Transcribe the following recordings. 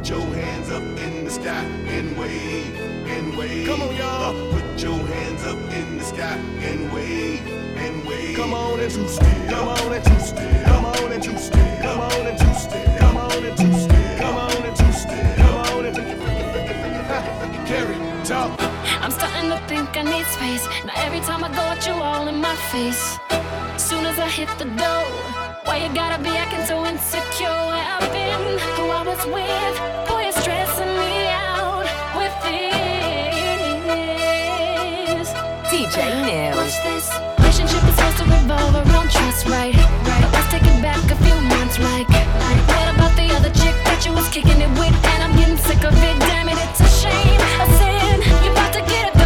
put your hands up in the sky and wave, and wave. Come on, y'all. Uh, put your hands up in the sky and wave, and wave. Come on and two step. Come on and two step. Come on and two step. Come on and two step. Come on and two step. Come on and two step. Come on and two Carry, talk. I'm starting to think I need space. Now every time I go out, you all in my face. Soon as I hit the door, why you gotta be acting so insecure? Where I've been, who I was with, boy, you're stressing me out with this. DJ Nails. Watch this. Relationship is supposed to revolve around trust, right? Right. But let's take it back a few months, like. like what about the other chick that you was kicking it with? And I'm getting sick of it. Damn it, it's a shame. A sin. you're about to get a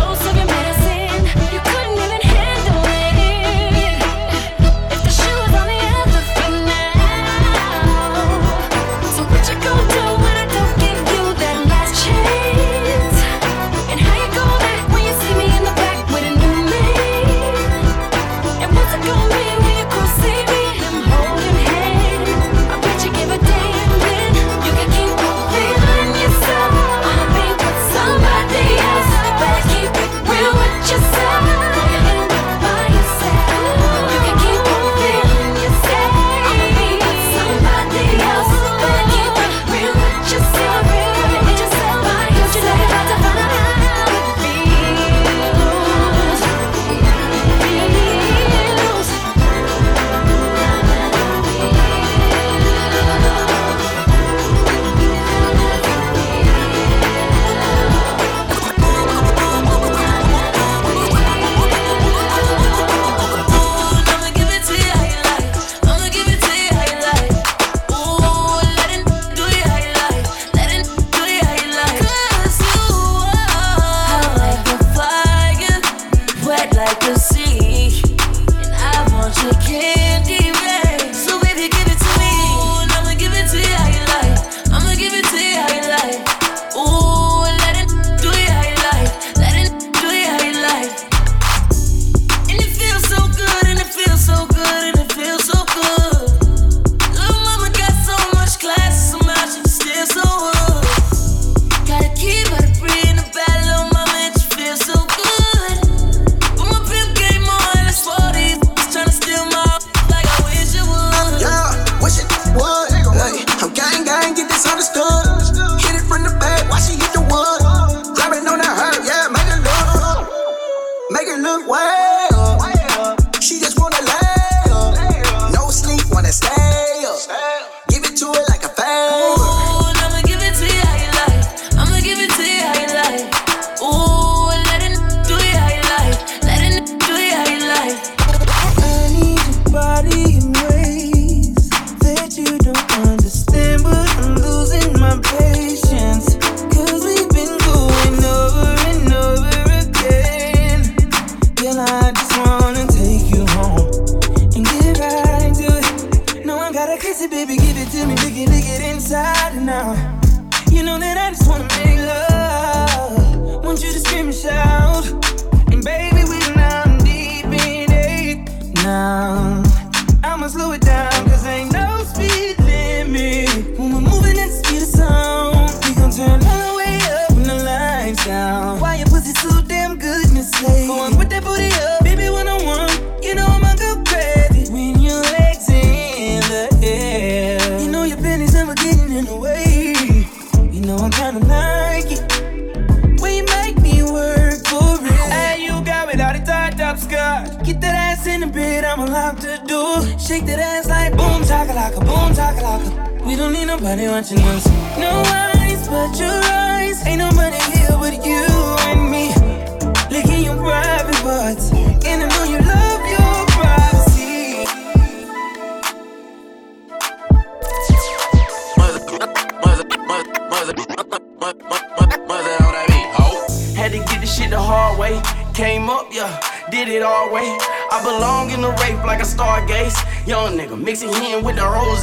We don't need nobody watching us. No eyes but your eyes. Ain't nobody here but you and me. Licking your private parts. And I know you love your privacy. Had to get this shit the hard way. Came up, yeah, did it all way. I belong in the rape like a stargaze. Young nigga mixing in with the rose.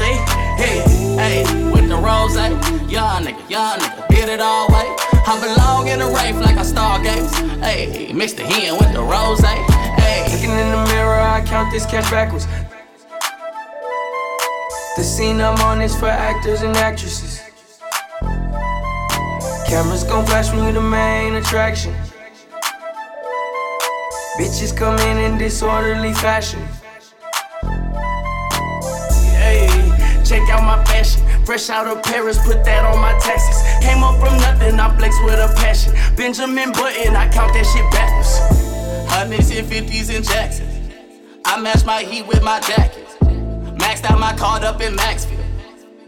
Hey, hey, with the rose. Eh? Young nigga, young nigga, did it all way. I belong in the rape like a stargaze. Hey, mixed the hen with the rose. Eh? Hey, Looking in the mirror, I count this cash backwards. The scene I'm on is for actors and actresses. Cameras gon' flash when you the main attraction. Bitches come in in disorderly fashion. Check out my fashion. Fresh out of Paris, put that on my taxes. Came up from nothing, I flex with a passion. Benjamin Button, I count that shit backwards. Hundreds and fifties in Jackson. I match my heat with my jacket. Maxed out my card up in Maxfield.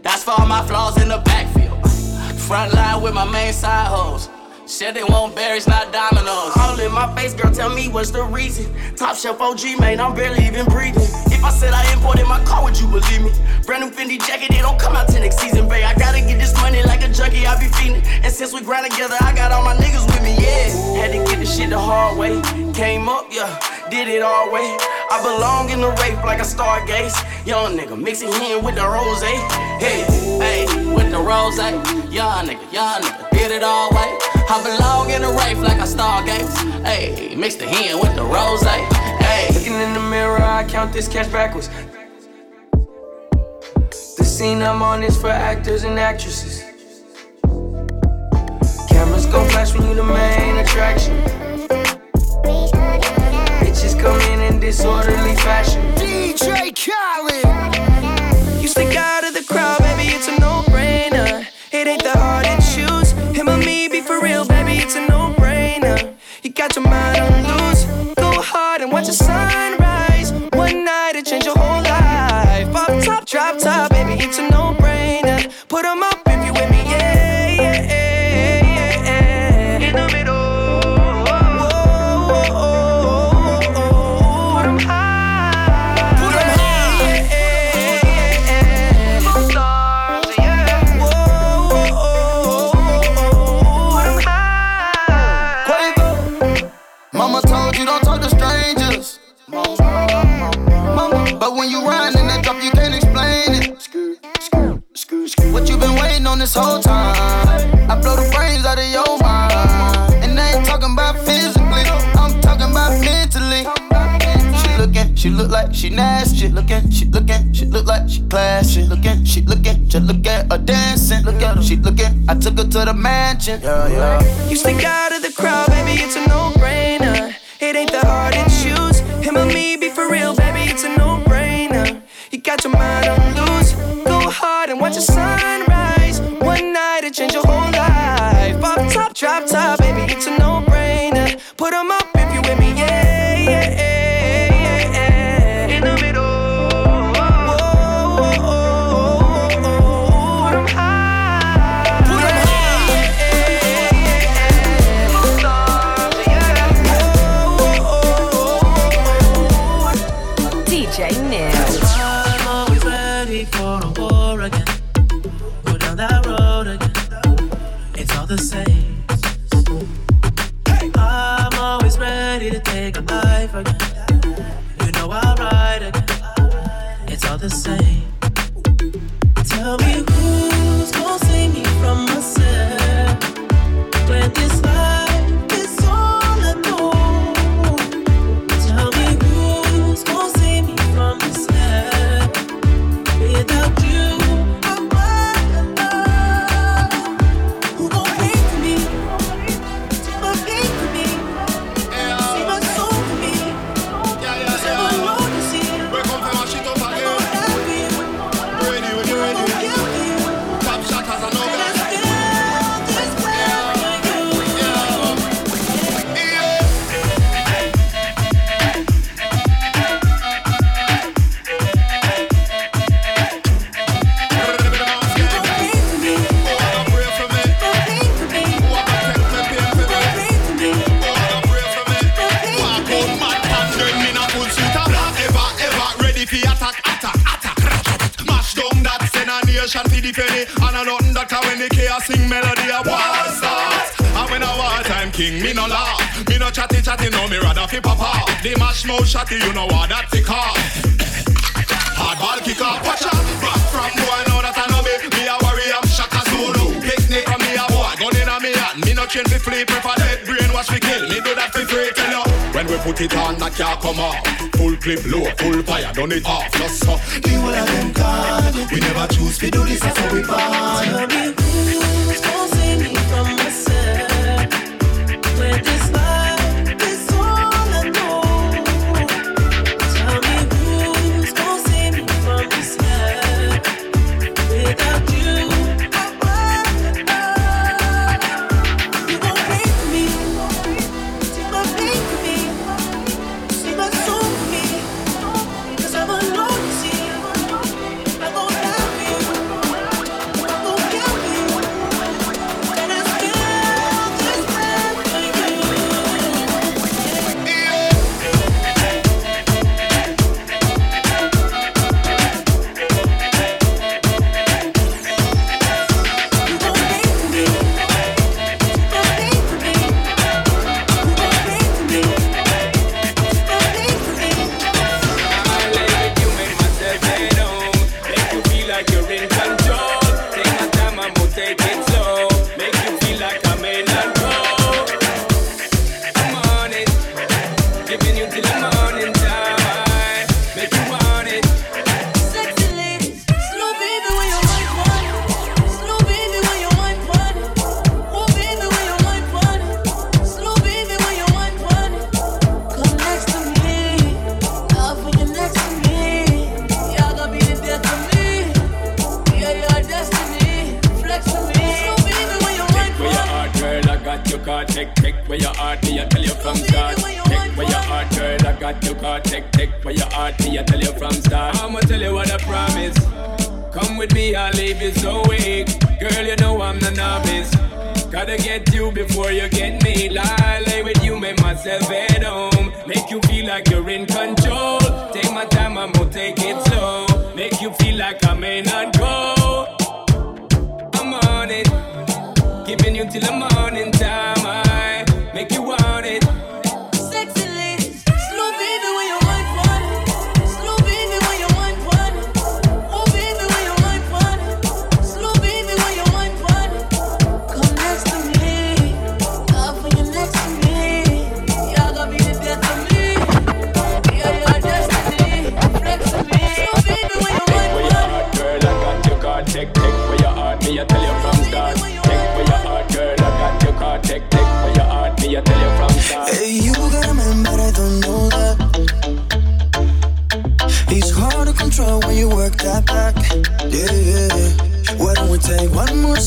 That's for all my flaws in the backfield. Front line with my main side hoes. Said they want berries, not dominoes. All in my face, girl, tell me what's the reason. Top shelf OG, man, I'm barely even breathing. If I said I imported my car, would you believe me? Brand new Fendi jacket, it don't come out till next season, babe. I gotta get this money like a junkie, I be feeding. And since we grind together, I got all my niggas with me, yeah. Had to get this shit the hard way. Came up, yeah, did it all way. I belong in the rape like a stargaze. Young nigga mixing in with the rose. Hey, hey, with the rose. Young nigga, young nigga, did it all way. I belong in the rape like a stargaze. Hey, mix the hen with the rose. Hey, Looking in the mirror, I count this cash backwards. The scene I'm on is for actors and actresses. Cameras gon' flash when you the main attraction. Disorderly fashion. DJ Khaled. You stick out of the crowd, baby, it's a no-brainer. It ain't that hard to choose. Him or me, be for real, baby, it's a no-brainer. You got your mind on loose. Go hard and watch the sunrise. One night it change your whole life. Up top, drop top, baby, it's a no-brainer. Put 'em up just look at her dancing. Look at her, she looking. I took her to the mansion. Yeah, yeah. You stick out done it off.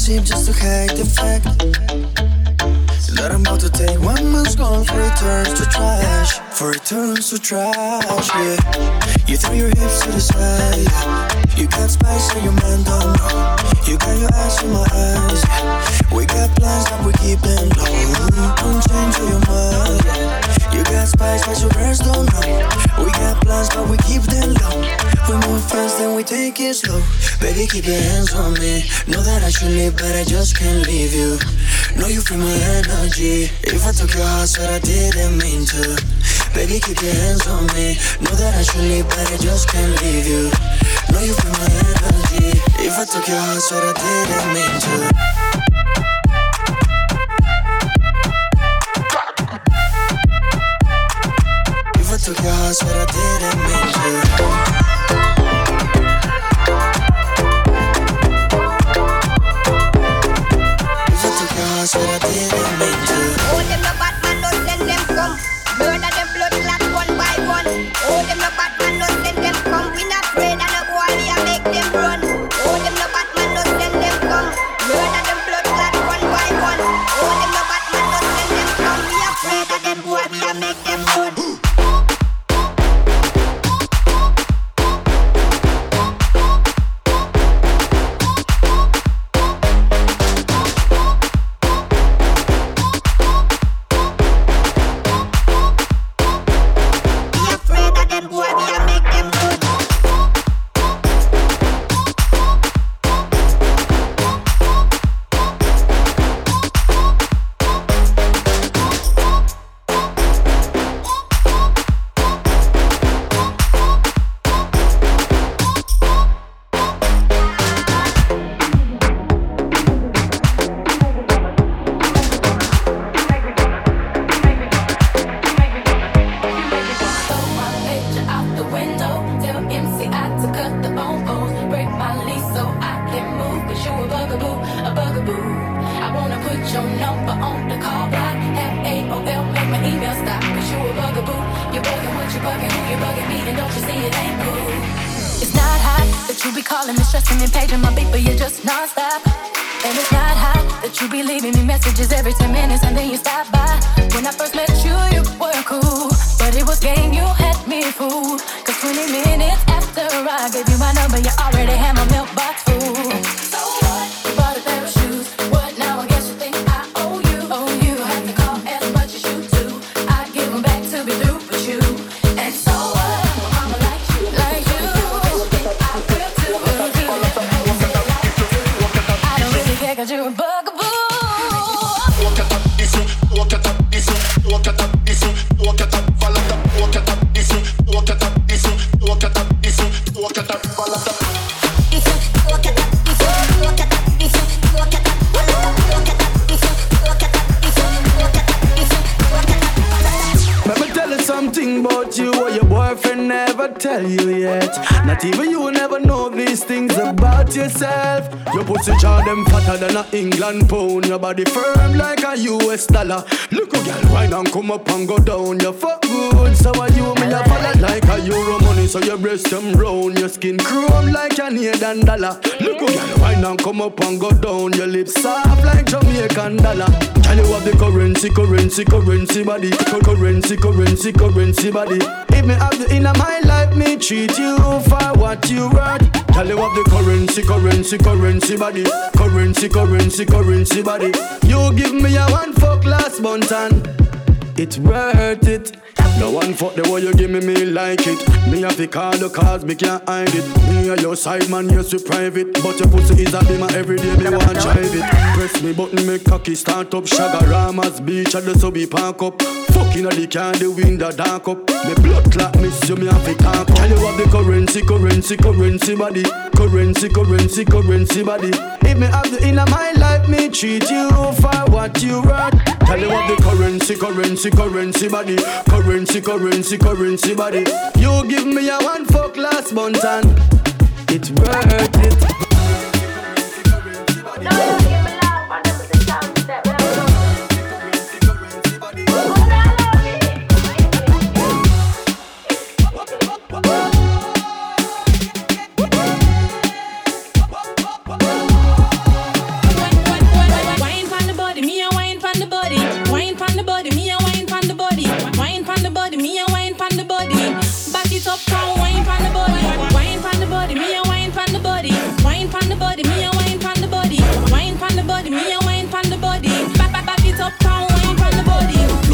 seem just to hate the fact that I'm about to take one month's gone for it turns to trash. For it turns to trash, yeah. You throw your hips to the side. You got spice in your man don't oh know. You got your eyes in my eyes. We got plans that we keep them low. Don't change your mind. You got spice, but your friends don't know. We got plans, but we keep them low. We move fast, then we take it slow. Baby, keep your hands on me. Know that I should leave, but I just can't leave you. Know you feel my energy. If I took your heart, said I didn't mean to. Baby, keep your hands on me. Know that I should leave, but I just can't leave you. Know you feel my energy. If I took your heart, said I didn't mean to. is made to. England pound. Your body firm like a US dollar. Look girl, wine and come up and go down. You fuck good, so are you me a follow like a euro. So your breast them round, your skin chrome like Canadian dollar. Look a girl, wine and come up and go down. Your lips soft like Jamaican dollar. Girl, you have the currency, currency, currency body. Currency, currency, currency body. If me have you in my life, me treat you for what you worth. Girl, you have the currency, currency, currency body. Currency, currency, currency body. You give me a one fuck last month and it's worth it. No one fuck the way you give me, me like it. Me have to call the cause, me can't hide it. Me and your side man, yes, we private. But your pussy is a beamer every day, me want drive it. Press me button, me cocky start up. Chaguaramas beach at the subby park up. Fucking at the car, the window dark up. Me blood clot miss you, me have to talk up. Can you have the currency, currency, currency body? Currency, currency, currency body. If me have you in my life, me treat you for what you worth. Tell you what the currency, currency, currency body. Currency, currency, currency body. You give me a one fuck last month and it's worth it.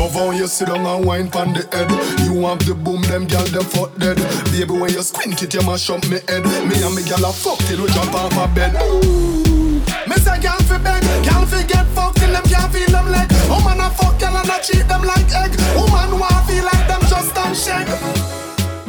Love how you sit down and wine pon the head. You have the boom, them gal them fuck dead. Baby, when you squint it, you mash up me head. Me and me gal a fuck till we jump off a bed. Ooh. Me say gal fi beg, gal fi get fucked till them can't feel them leg. Woman a fuck gal and a treat them like egg. Woman want feel like them just done shake.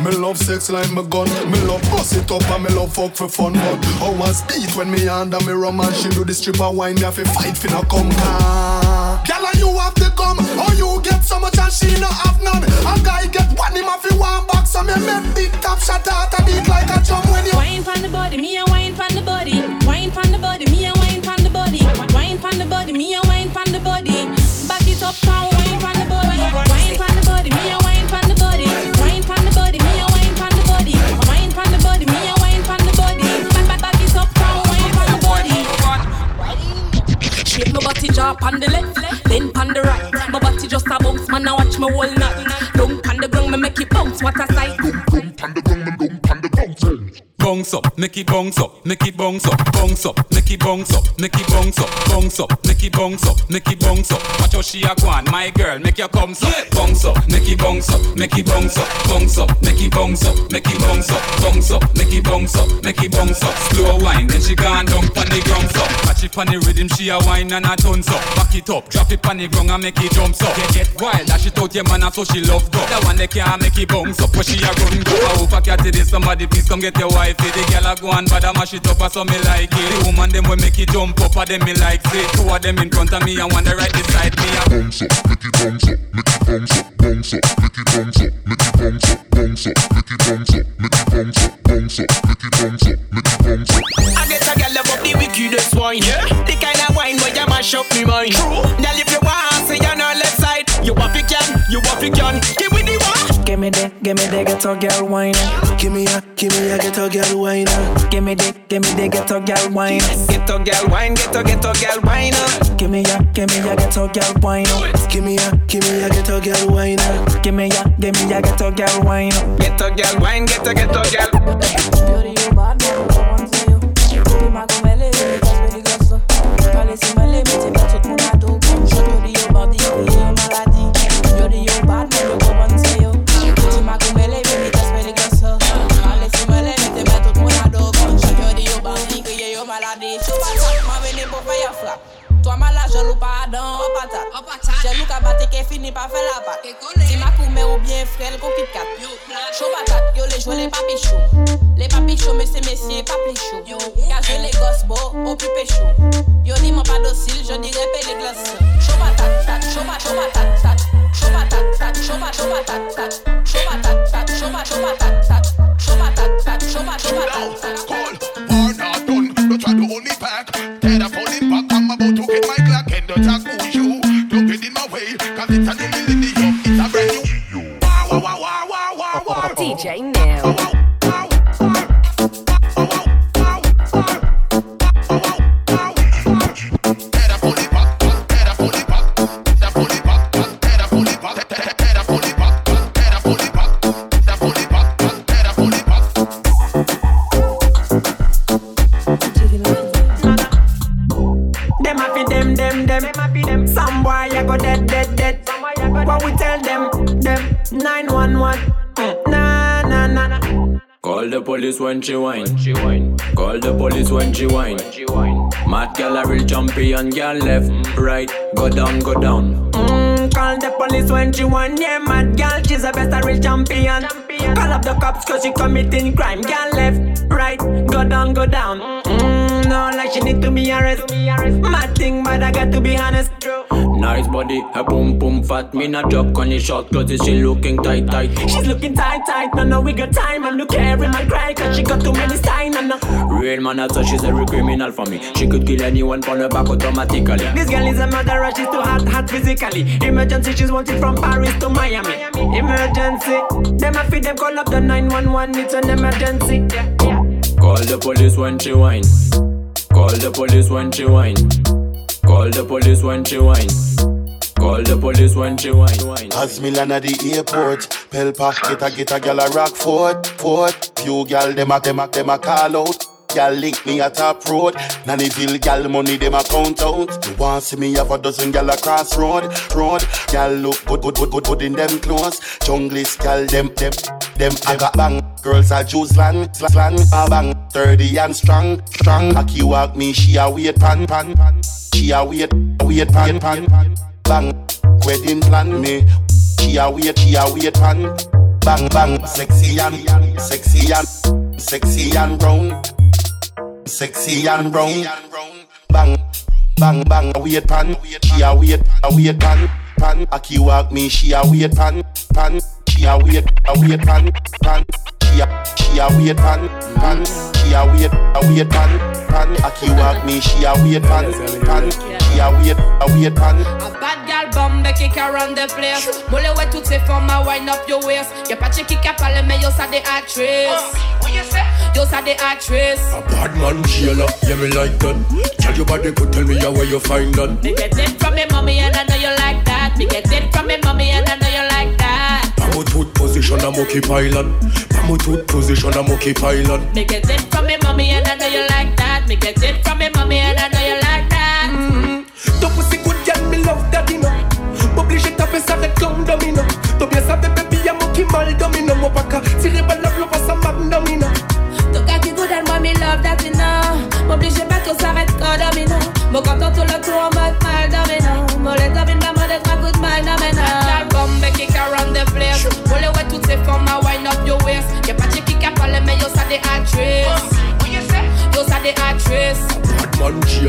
Me love sex like my gun. Me love bust it up and me love fuck for fun. But how was beat when me under me rum and she do the stripper wine? Me have to fight no come car. Girl and you have to come. Or you get so much and she no have none. A guy get one him have to one box. So me make big top shot out a beat like a drum when you. Wine pon the body, me a wine pon the body. Wine pon the body, me a wine pon the body. Wine pon the body, me a wine pon the body. Back it up, come wine pon the body. Wine pon the body, me a wine pon the body. Wine pon the body, me a wine pon the body. Wine pon the body, me a wine pon the body. Back back back it up, come wine pon the body. Shape my body jaw on the left, me whole night. Down on the ground, me make it bounce. What a sight! Bounce up, make it bounce up, make it bounce up, bounce up, make it bounce up, make it bounce up, bounce up, make it bounce up, make it bounce up. Watch how she a go on, my girl, make your come up, bounce up, make it bounce up, make it bounce up, bounce up, make it bounce up, make it bounce up, bounce up, make it bounce up, make it bounce up. Slow wine, then she gone down pon the ground up. Catch it pon the rhythm, she a wine and a tons up. Back it up, drop it pon the ground and make it jump up. Get get wild, dash it out your man, so she love go. That one they can't make it bounce up, where she a run go. I hope I catch it, somebody please come get your wife. The girl a go and bad a mash it up, a so me like it. The woman them we make it jump up, a them me like say. Two of them in front of me and one the right beside me. A bounce up, make it bounce up, make it bounce up, bounce up, make it bounce up, make it bounce up, bounce up, make it bounce up, make it bounce up, bounce up, make it bounce up, make it bounce up. I get a girl love up the wickedest wine. Yeah. The kind of wine where you mash up me mind. True. Girl, if you want, say on her left side. You want it can, you want it can. Give me the one. Give me the, give me the ghetto girl wine. Give me a, give me a ghetto girl wine. Give me the, give me the ghetto girl wine. Ghetto girl wine, ghetto ghetto girl wine. Give me a, give me a ghetto girl wine. Give me a, give me a ghetto girl wine. Give me a, give me a ghetto girl wine. Ghetto girl wine, ghetto ghetto girl. Beauty, you bad balade Chopatak, man vene pou fè yon frap Twa ma la jol ou pa adan, ou patat Jel ou ka bate ke fini pa fè la pat Ti ma koume ou bien frel kon kit kat Chopatak, yo le jwe le papi chou Le papi chou, mese mesye, papi chou Ka jwe le gos bo, ou pi pe chou Yo di man pa dosil, je di repe le glas Chopatak, tat, chopatak, chopatak, tat Chopatak, tat, chopatak, chopatak, tat Chopatak, tat, chopatak, chopatak, tat Chopatak, tat, chopatak, chopatak, tat when she whine. Call the police when she whine. Mad gal a real champion, gal left, right, go down, go down. Mm, call the police when she whine. Yeah, mad gal, she's the best a real champion. Call up the cops cause she committing crime. Gal left, right, go down, go down. Mm, no, like she need to be arrested. Mad thing, but I got to be honest. Nice body, a boom boom fat. Me not drop on the short cause she looking tight tight. She's looking tight tight. No no we got time. I'm look every man cry cause she got too many signs. No no. Uh, real man, I thought she's a real criminal for me. She could kill anyone from the back automatically. This girl is a murderer. She's too hot hot physically. Emergency, she's wanted from Paris to Miami. Emergency. Them a feed them call up the 911. It's an emergency. Yeah, yeah. Call the police when she whine. Call the police when she whine. Call the police when she whine. Call the police when she whine. As me land at the airport, Pelpa get a get a gal a rock fort, fort. Few gal dem a dem a dem a call out. Gal link me at top road. Nannyville gal money dem a count out. You want see me have a dozen gal across road, road. Gal look good, good, good, good, good in them clothes. Junglist gal them, them, them. I got bang. Girls are Jews land, slang, a bang. Thirty and strong, strong. Aki walk me, she a wait pan, pan, pan. She a wait, wait pan, pan. pan. Bang, wedding plan me. She a wait, she a wait pan. Bang, bang, sexy and, sexy and, sexy and brown. Sexy and brown. Bang, bang, bang, wait pan. She a wait, a wait pan, pan. Aki walk me, she a wait pan, pan. She a wait, a wait pan, pan. She a, she a wait pan, pan. She a wait, a wait pan, pan. Aki walk me, she a wait pan, pan. She a wait, a wait pan. A bad gal bombe kick around the place. Mole ouais toutes ces formes à wind up your waist. Y'a pas de qui qui a parlé mais yo ça des actrices. Yo ça des actrices. A bad man jailer, yeah me like that. Tell your body could tell me how where you find that. Me get it from me mommy and I know you like that. Me get it from me mommy and I know you like that. Pamo tooth position a monkey pilot. Pamo tooth position a monkey pilot. Me get it from me mommy and I know you like that. Me get it from me mommy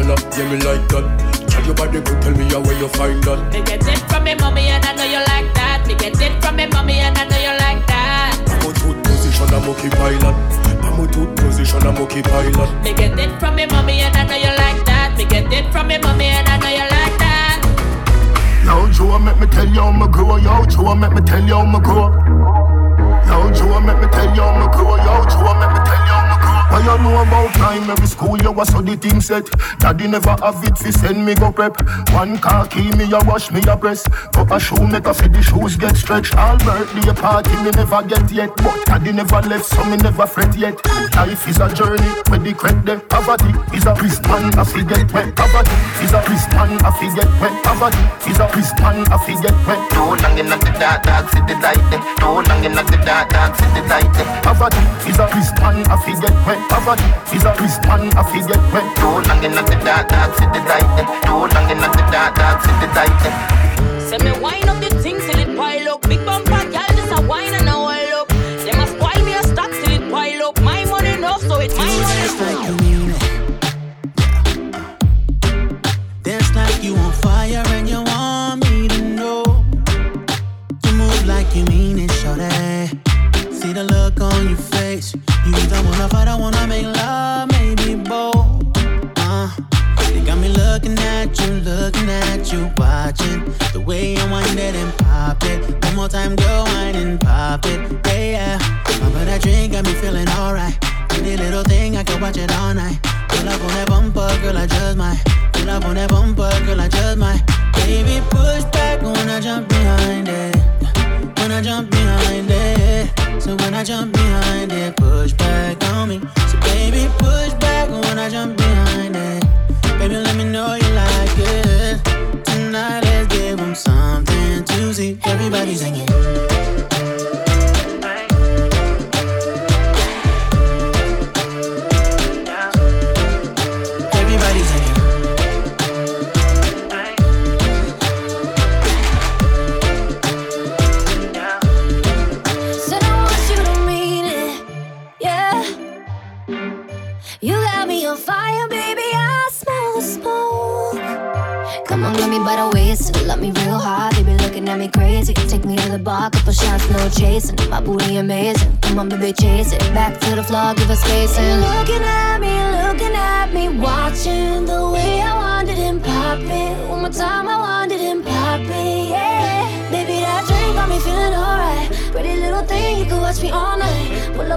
man jailer, yeah me like that. Tell your body could tell me how where you find that. Me get it from me mommy and I know you like that. Me get it from me mommy and I know you like that. Pamo tooth position a monkey pilot. Pamo tooth position a monkey pilot. Me get it from me mommy and I know you like that. Me get it from me mommy and I know you like that. Yo, Joe, make me tell you how me grow. Yo, Joe, make me tell you how me grow. Yo, Joe, make me tell you how me grow. Yo, Joe, make me you know about time? Every school you was so the thing set. Daddy never have it fi send me go prep. One car key me a wash me a press. Cup a shoe make a the shoes get stretched. All birthday party me never get yet. But daddy never left so me never fret yet. Life is a journey where the crack the poverty is a prison. I fi get wet. Poverty is a prison. I fi get wet. Poverty is a prison. I fi get wet. Too long in the dark, dark city light. eh. Too long in the dark, dark city light. eh. Poverty is a prison. I fi get wet. Poverty is a prison. I fi get wet. Too long in the dark, dark city light. eh. Too long in the dark, dark city light. Say me wine up the things till it pile up. Big bumper girl, just a wine and a oil up. Them a spoil me a stock till it pile up. My money enough, so it's my money.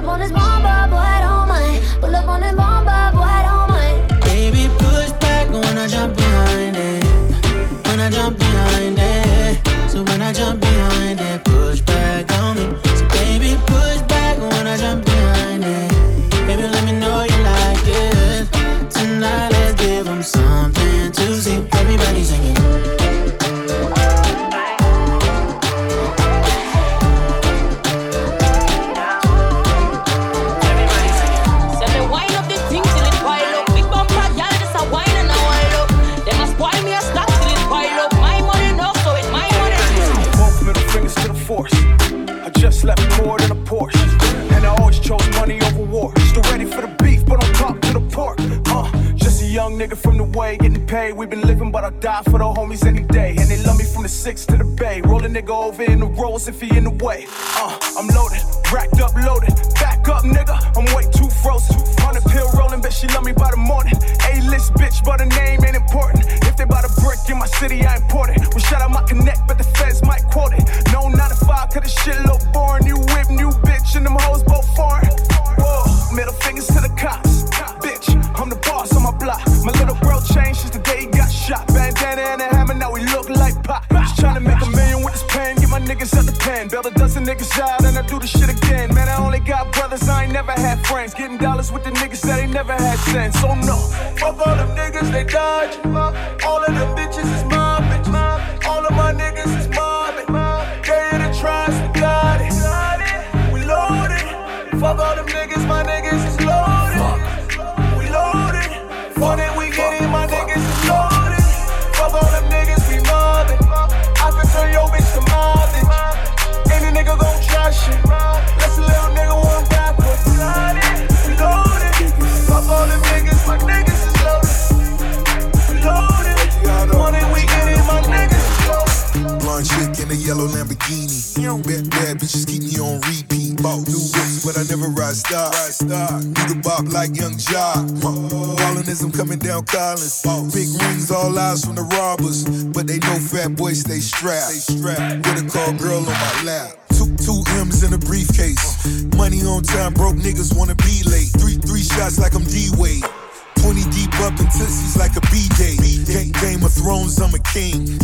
What is more. bounce if he in the way. Fuck all them niggas, my niggas. a stop. Need Nigga bop like young Ja. Wallinism coming down Collins. Big rings, all eyes from the robbers. But they know fat boy stay strapped. With a call girl on my lap. Two, two M's in a briefcase. Money on time, broke niggas wanna be late. Three, three shots like I'm D-Wade. 20 deep up in like a B-Day. Game of Thrones, I'm a king.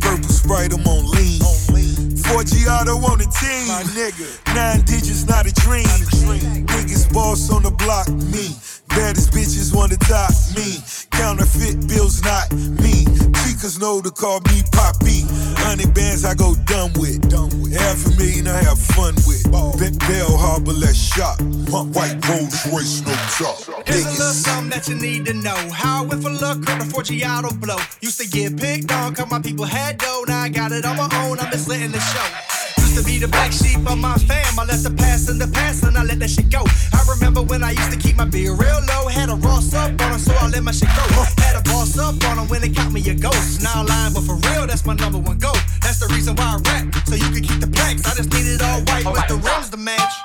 Purple Sprite, I'm on lean. Four Giotto on the team. My nigga. Nine digits, not a dream. Biggest boss on the block, me. Baddest bitches wanna top me. Counterfeit bills, not me. Chicas know to call me Poppy. Honey bands I go dumb with. Dumb with. Half a million I have fun with. Bet Bell Harbor, let's shop. White Rolls Royce, no top. Here's a little something that you need to know. How I went look luck, on a Forgiato blow. Used to get picked on, cause my people had dough. Now I got it on my own, I'm just letting the show used to be the black sheep of my fam. I left the past in the past and I let that shit go. I remember when I used to keep my beer real low. Had a Ross up on him, so I let my shit go. Had a boss up on him when they caught me a ghost. Now I'm lying, but for real, that's my number one goal. That's the reason why I rap, so you can keep the packs. I just need it all white, all right. but the rims to match.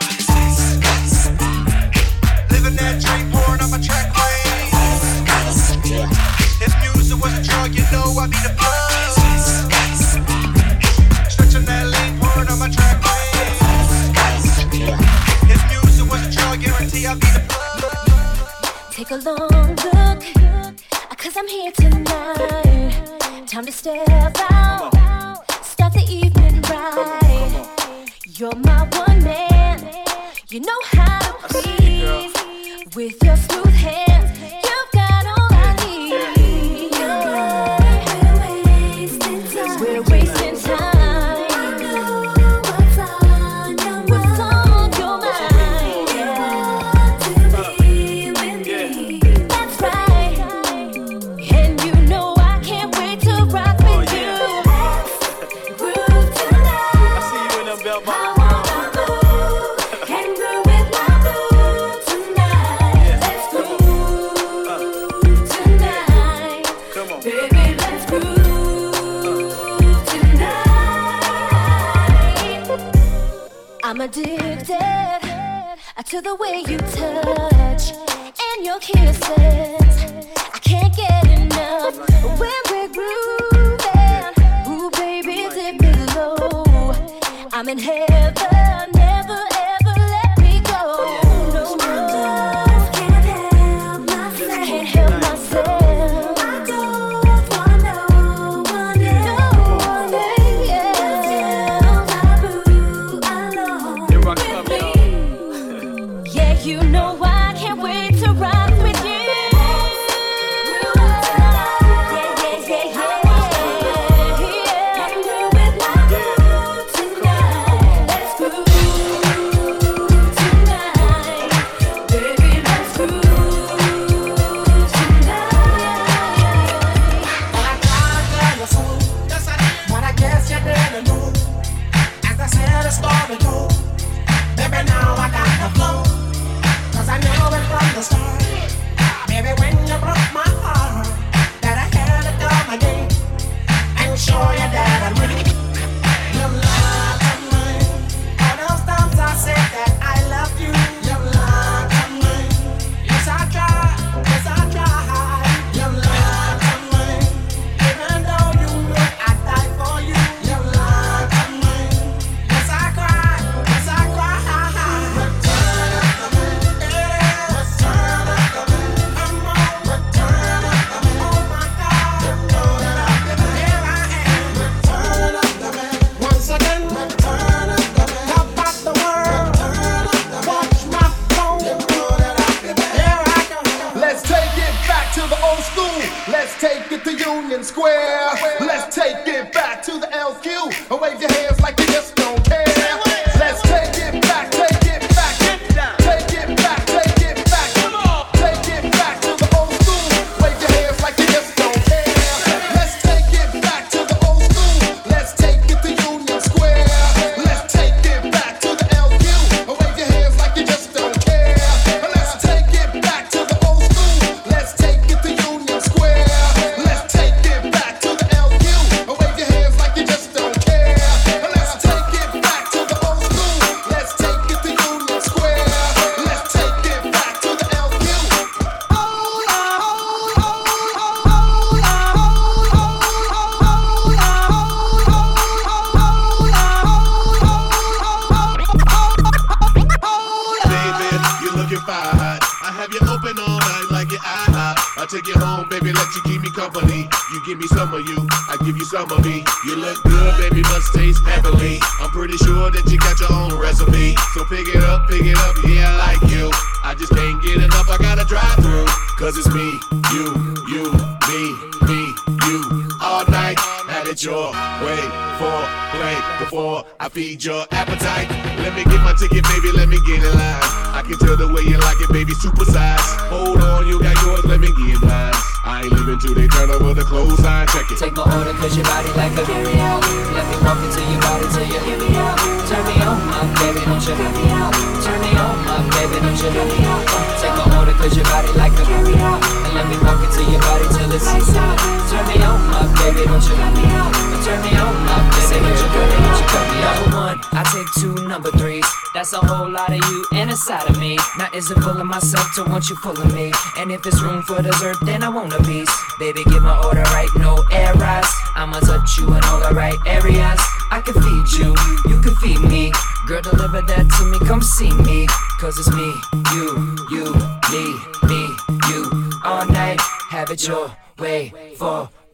you full of me. And if it's room for dessert, then I want a piece. Baby, give my order right, no errors. I'ma touch you in all the right areas. I can feed you, you can feed me. Girl, deliver that to me, come see me. Cause it's me, you, you, me, me, you. All night, have it your way for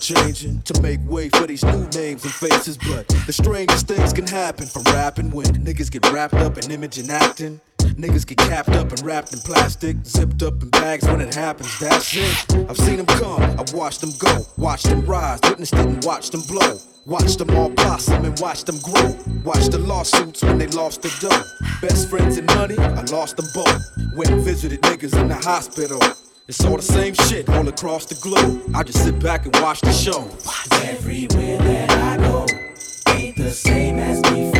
changing. To make way for these new names and faces. But the strangest things can happen from rapping when niggas get wrapped up in image and acting. Niggas get capped up and wrapped in plastic, zipped up in bags when it happens, that's it. I've seen them come, I've watched them go, watched them rise, witnessed it and watched them blow. Watched them all blossom and watched them grow. Watch the lawsuits when they lost the dough. Best friends and money, I lost them both. Went and visited niggas in the hospital. It's all the same shit all across the globe. I just sit back and watch the show. Everywhere that I go ain't the same as before.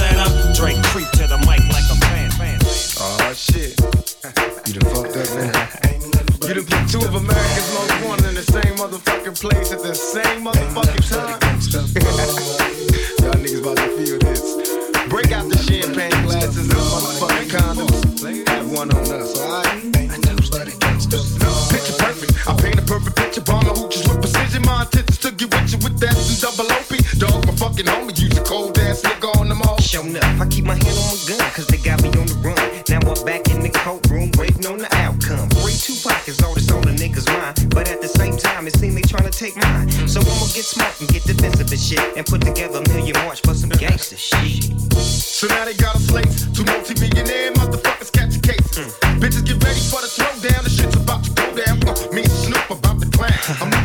and uh. Drake creep to the mic like a fan. fan. Oh shit. You done fucked up now. You done put two of America's most wanted in the same motherfucking place at the same motherfucking time. Y'all niggas about to feel this. Break out the champagne glasses and motherfucking condoms. Have one on us, alright? Picture perfect. I paint a perfect picture. Bomb the hooches with precision. My intentions to get with you with that and double OP. Dog, my fucking homie. Use a cold ass nigga on them all. Show enough. I keep my hand on my gun, cause they got me on the run. Now I'm back in the courtroom, waiting on the outcome. Free two pockets, all this on the niggas' mind. But at the same time, it seems they tryna take mine. So I'ma get smart and get defensive and shit. And put together a million march for some gangster shit. So now they got a slate. Two multi-millionaire motherfuckers catching cases. Bitches get ready for the throwdown. The shit's about to go down. Uh, me and Snoop about to clown.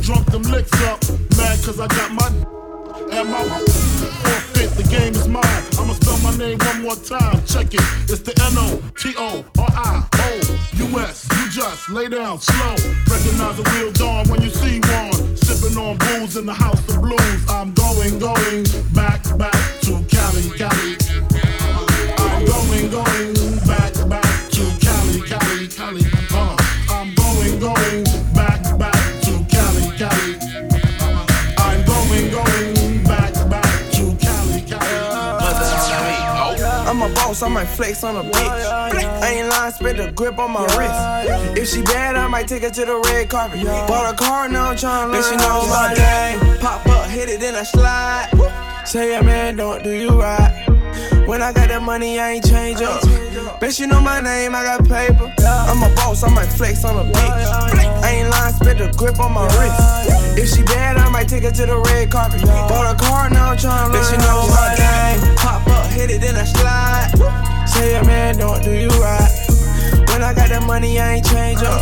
Drunk them licks up. Mad cause I got my and my forfeit, the game is mine. I'ma spell my name one more time. Check it. It's the N-O-T-O-R-I-O-U-S. You just lay down slow. Recognize the real dawn when you see one. Sipping on booze in the house of blues. I'm going, going back, back to Cali, Cali. I'm going, going I might flex on a bitch. I ain't lying, spit the grip on my wrist. If she bad, I might take her to the red carpet. Bought a car, now I'm tryna learn. Bitch, she knows my name. Pop up, hit it, then I slide. Say, yeah, man, don't do you right. When I got that money, I ain't change up. Bitch, you know my name, I got paper. I'm a boss, I might flex on a bitch. I ain't lying, spit the grip on my wrist. If she bad, I might take her to the red carpet. Bought a car, now I'm tryna learn. Bitch, you know my game. Pop up, hit it, then I slide. Say, yeah, man, don't do you right. When I got that money, I ain't change up.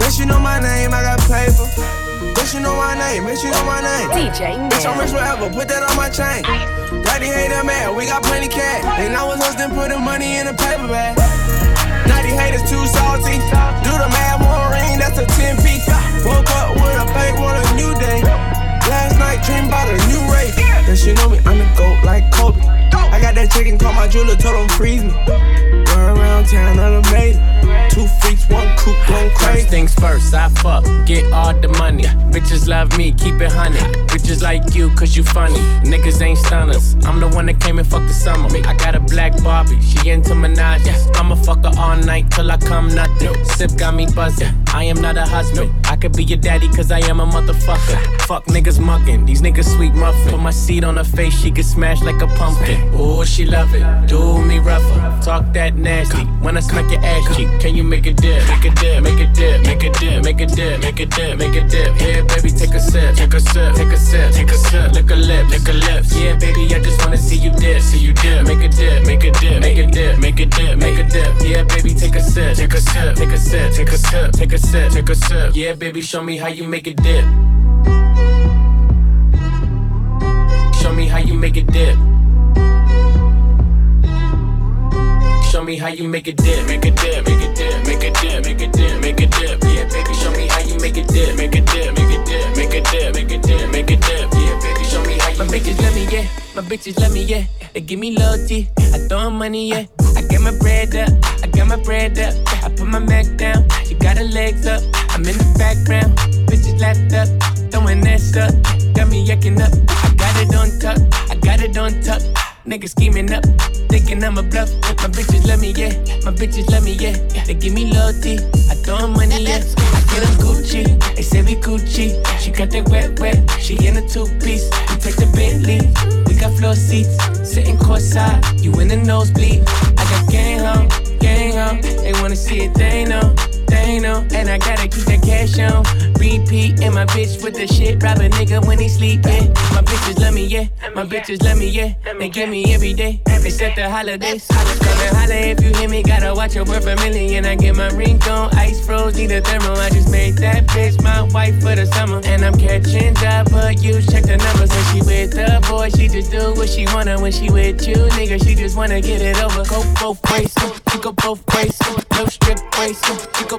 Bitch, you know my name, I got paper. Bitch, you know my name, bitch, you know my name. DJ Bitch, I'm rich forever, put that on my chain. Daddy hate that man, we got plenty cash. They know it's us, then put the money in a paper bag. Naughty haters too salty. Do the math, one ring, that's a 10 piece. Woke up with a fake, want a new day. Last night, dream about a new race. Then she know me, I'm the GOAT like Kobe. I got that chicken, call my jeweler, told him freeze me. Run around town, I done made it. Two freaks, one coupe, going crazy. First things first, I fuck, get all the money. Bitches love me, keep it honey. Bitches like you, cause you funny. Niggas ain't stunners. I'm the one that came and fucked the summer. I got a black Barbie, she into Minaj. I'ma fuck her all night till I come nothing. Sip got me buzzing. I am not a husband. I could be your daddy, cause I am a motherfucker. Fuck niggas mugging, these niggas sweet muffin. Put my seed on her face, she get smashed like a pumpkin. Ooh, she love it. Do me rougher. Talk that nasty. When I smack your ass cheek, can you make a dip? Make a dip, make a dip, make a dip, make a dip, make a dip, make a dip. Yeah, baby, take a sip, take a sip, take a sip, take a sip. Lick a lip, lick a lips. Yeah, baby, I just wanna see you dip, see you dip. Make a dip, make a dip, make a dip, make a dip, make a dip. Yeah, baby, take a sip, take a sip, take a sip, take a sip, take a sip, take a sip. Yeah, baby, show me how you make a dip. Show me how you make a dip. Show me how you make a dip, make a dip, make a dip, make a dip, make a dip, make a dip. Yeah, baby, show me how you make a dip, make a dip, make a dip, make a dip, make a dip, make a dip. Yeah, baby, show me how you. My bitches love me, yeah. My bitches love me, yeah. They give me loyalty. I throw money, yeah. I get my bread up. I got my bread up. I put my Mac down. Got her legs up. I'm in the background. Bitches laughed up. Throwing that stuff. Got me yucking up. I got it on tuck. I got it on tuck. Niggas scheming up, thinking I'm a bluff. My bitches love me, yeah. My bitches love me, yeah. They give me loyalty. I throw money, yeah. I get 'em Gucci. They say we Gucci. She got that wet, wet. She in a two piece. We take the Bentley. We got floor seats. Sitting courtside. You in the nosebleed. I got gang on, gang on. They wanna see it, they know. They know, and I gotta keep that cash on repeat. And my bitch with the shit, rob a nigga when he sleep. Yeah, my bitches love me, yeah. My bitches love me, yeah. They give me every day. except the holidays. I come and holla if you hear me. Gotta watch your worth a million. I get my ring on ice froze, need a thermal. I just made that bitch my wife for the summer. And I'm catching up, but you Check the numbers. When she with the boy, she just do what she wanna. When she with you, nigga, she just wanna get it over. Go both ways, she go both ways. No strip waist, she go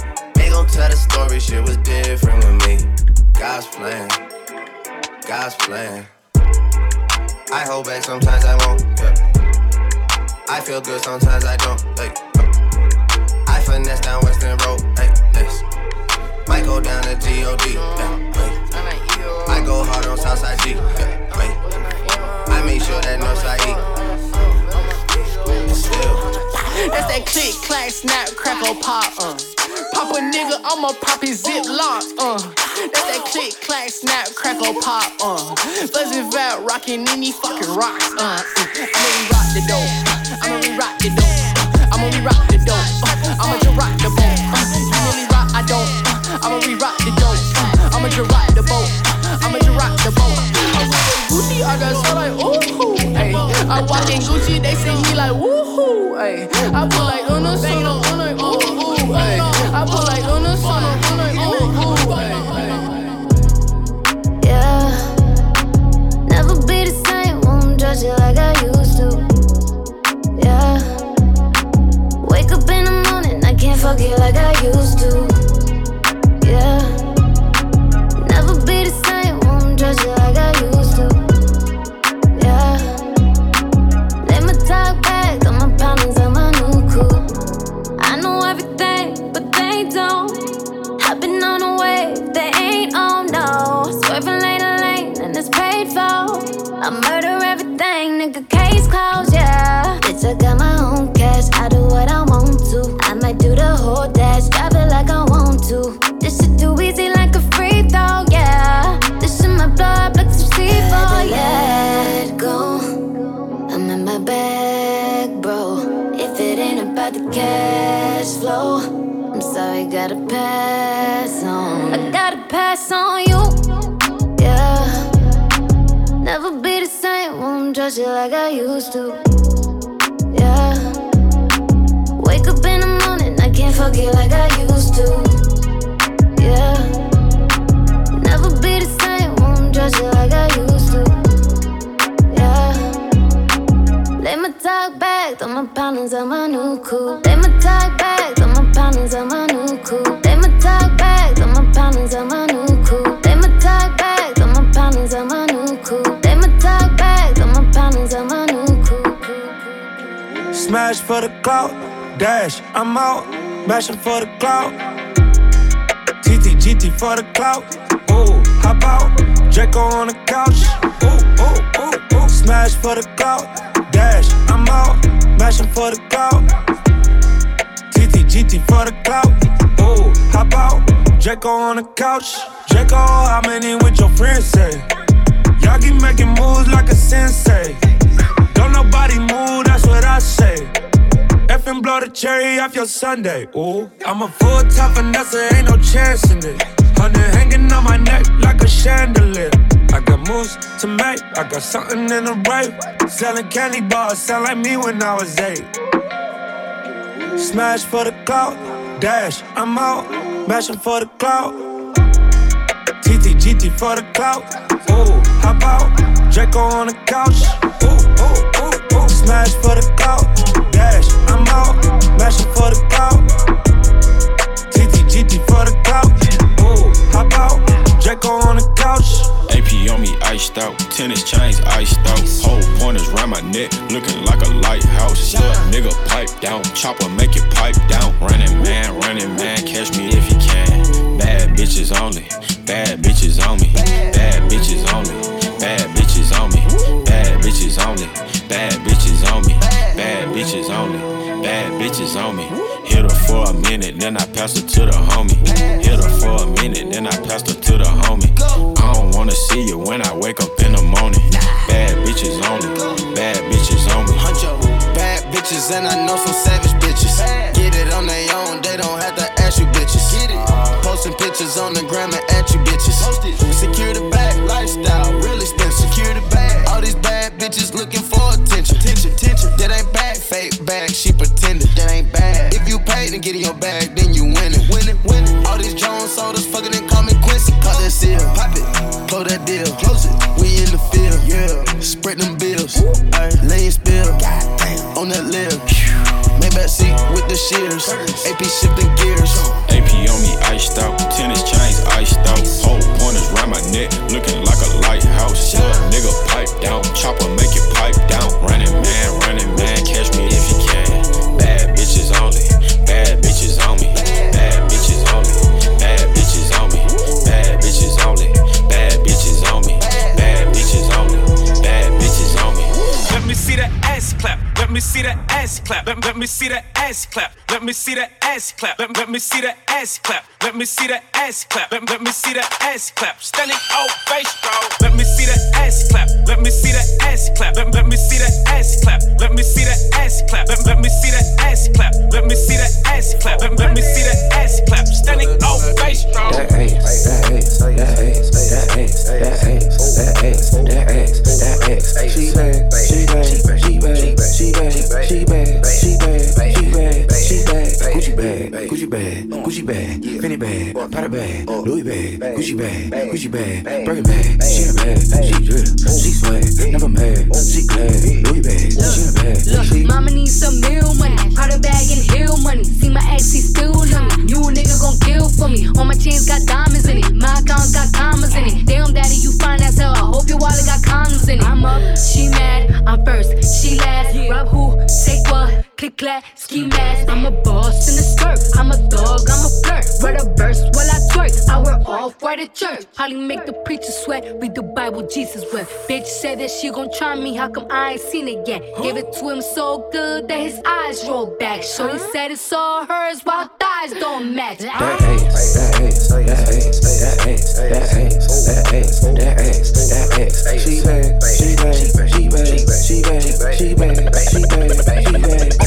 Gon' tell the story, shit was different with me. God's plan, God's plan. I hold back sometimes I won't. Yeah. I feel good sometimes I don't. Like, I finesse down Western Road. Like, this. Might go down to G-O-D. Yeah. I go hard on Southside G. Yeah, wait. I make sure that Northside E. That's that click, clack, snap, crackle, pop, uh. Pop a nigga, I'ma pop his zip lock. Uh, that's that click, clack, snap, crackle, pop. Uh, buzzing vat, rocking any fucking rocks. Uh, I'ma re-rock the dope. I'ma re-rock the dope. I'ma re-rock the dope. Uh, I'ma just rock the boat. Uh, you really rock, I don't. Uh, I'ma re-rock the dope. Uh, I'ma just rock the boat. I'ma just rock the boat. I was like Gucci, I got so like ooh. Ay, I walk in Gucci, they see me like woohoo. Ay, I put like on the sun, on like ooh ooh. Ay, I put like. Yeah. Never be the same, won't judge you like I used to. Yeah. Wake up in the morning, I can't fuck like I used to. Pass on. I gotta pass on you, yeah. Never be the same, won't judge you like I used to, yeah. Wake up in the morning, I can't fuck you like I used to, yeah. Never be the same, won't judge you like I used to, yeah. Let me talk back, throw my poundings on my new coupe. Let me talk back, throw my poundings on my new coupe. Poundings on my new coupe. Let me talk back, throw my poundings on my new coupe. Let me talk back, throw my poundings on my new coupe. Smash for the clout, dash, I'm out. Mashing for the clout. GT, GT for the clout. Ooh, hop out. Draco on the couch. Ooh, ooh, ooh, ooh. Smash for the clout, dash, I'm out. Mashing for the clout. GT, GT for the clout. Ooh, hop out. Draco on the couch. Draco, how many with your friends say? Y'all keep making moves like a sensei. Don't nobody move, that's what I say. F and blow the cherry off your Sunday. Ooh, I'm a full time finesse, ain't no chance in it. Honey hanging on my neck like a chandelier. I got moves to make, I got something in the right. Selling candy bars, sound like me when I was eight. Smash for the clout, dash, I'm out. Mashing for the clout. TT, GT for the clout. Ooh, hop out. Draco on the couch. Ooh, ooh, ooh, ooh. Smash for the clout. Dash, I'm out. Mashing for the clout. TT, GT for the clout. Ooh, hop out. Draco on the couch. On me iced out, tennis chains iced out. Whole pointers round my neck, looking like a lighthouse. Little nigga pipe down, chopper make it pipe down. Running man, running man, catch me if you can. Bad bitches only, bad bitches on me, bad bitches only, bad bitches on me, bad bitches only, bad bitches on me, bad bitches only, bad bitches on me. Hit her for a minute, then I pass her to the homie. Hit her for a minute, then I pass her to the homie. I don't wanna see you when I wake up in the morning. Bad bitches only, bad bitches on me. Bad bitches, and I know some savage bitches. Get it on their own, they don't have to ask you bitches. Posting pictures on the gram and deal, close it. We in the field, yeah. Spread them bills, Ay, lane spill, on that lip. Maybach seat with the shears, AP shifting gears. AP on me iced out, tennis chains iced out. Whole pointers round my neck, looking like a lighthouse. Little nigga pipe down, chopper clap. Let. Let, me see that ass clap. Let me see that ass clap. Let, let me see that ass clap. Let me see that ass clap. Let, let me see that ass clap. Standing ovation. Let me see that ass clap. Let me see that ass clap. Let, let me see that ass clap. Let me see that ass clap. Let, let me see that ass clap. Let me see that ass clap. Let, let me see that ass clap. Standing ovation. That ass, that ass, that ass, that ass, that ass, that ass, that ass, that ass. She bad, she bad, she bad, she bad, she bad, she bad, bag, Gucci bag, Gucci bag, Fendi bag, Prada bag, Louis bag, Gucci bag, Gucci bag, Birkin bag. She in a bag, she drip, she swag, never mad, she glad. Louis bag, she in a bag, Look, she. mama needs some meal money. Prada bag and heel money. See my ex, he still love me. You a nigga gon' kill for me. All my chains got diamonds in it. My account got commas in it. Damn, daddy, you fine as hell. I hope your wallet got condoms in it. I'm up, she mad. I'm first, she last. Rub who, take what? Click clack, ski mask. I'm a boss in the skirt. I'm a dog, I'm a flirt. Write a verse while I twerk. I wear off white at church. Probably make the preacher sweat. Read the Bible, Jesus wept. Bitch said that she gon' try me. How come I ain't seen it yet? Gave it to him so good that his eyes rolled back. Shorty said it's all hers while thighs don't match. That ass, that ass, that ass, that ass, that ass, that ass, that ass, that ass. She bad, she bad, she bad, she bad, she bad, she bad, she bad,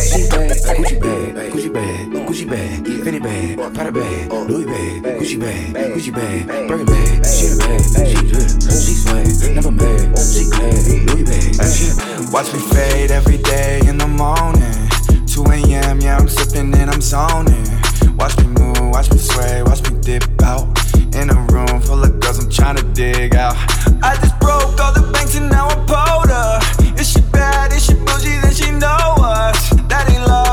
she bad. Gucci bag, Gucci bag, Gucci bag, Fendi bag, Prada bag, Louis bag, Gucci bag, Gucci bag, Birkin bag. She bag, she drip, she swag, never mad, she glad. Louis bag. Watch me fade every day in the morning. 2 a.m., yeah, I'm sipping and I'm zoning. Watch me move, watch me sway, watch me dip out. In a room full of girls, I'm trying to dig out. I just broke all the banks and now I'm up. Is she bad? Is she bougie? Then she know us. That ain't love,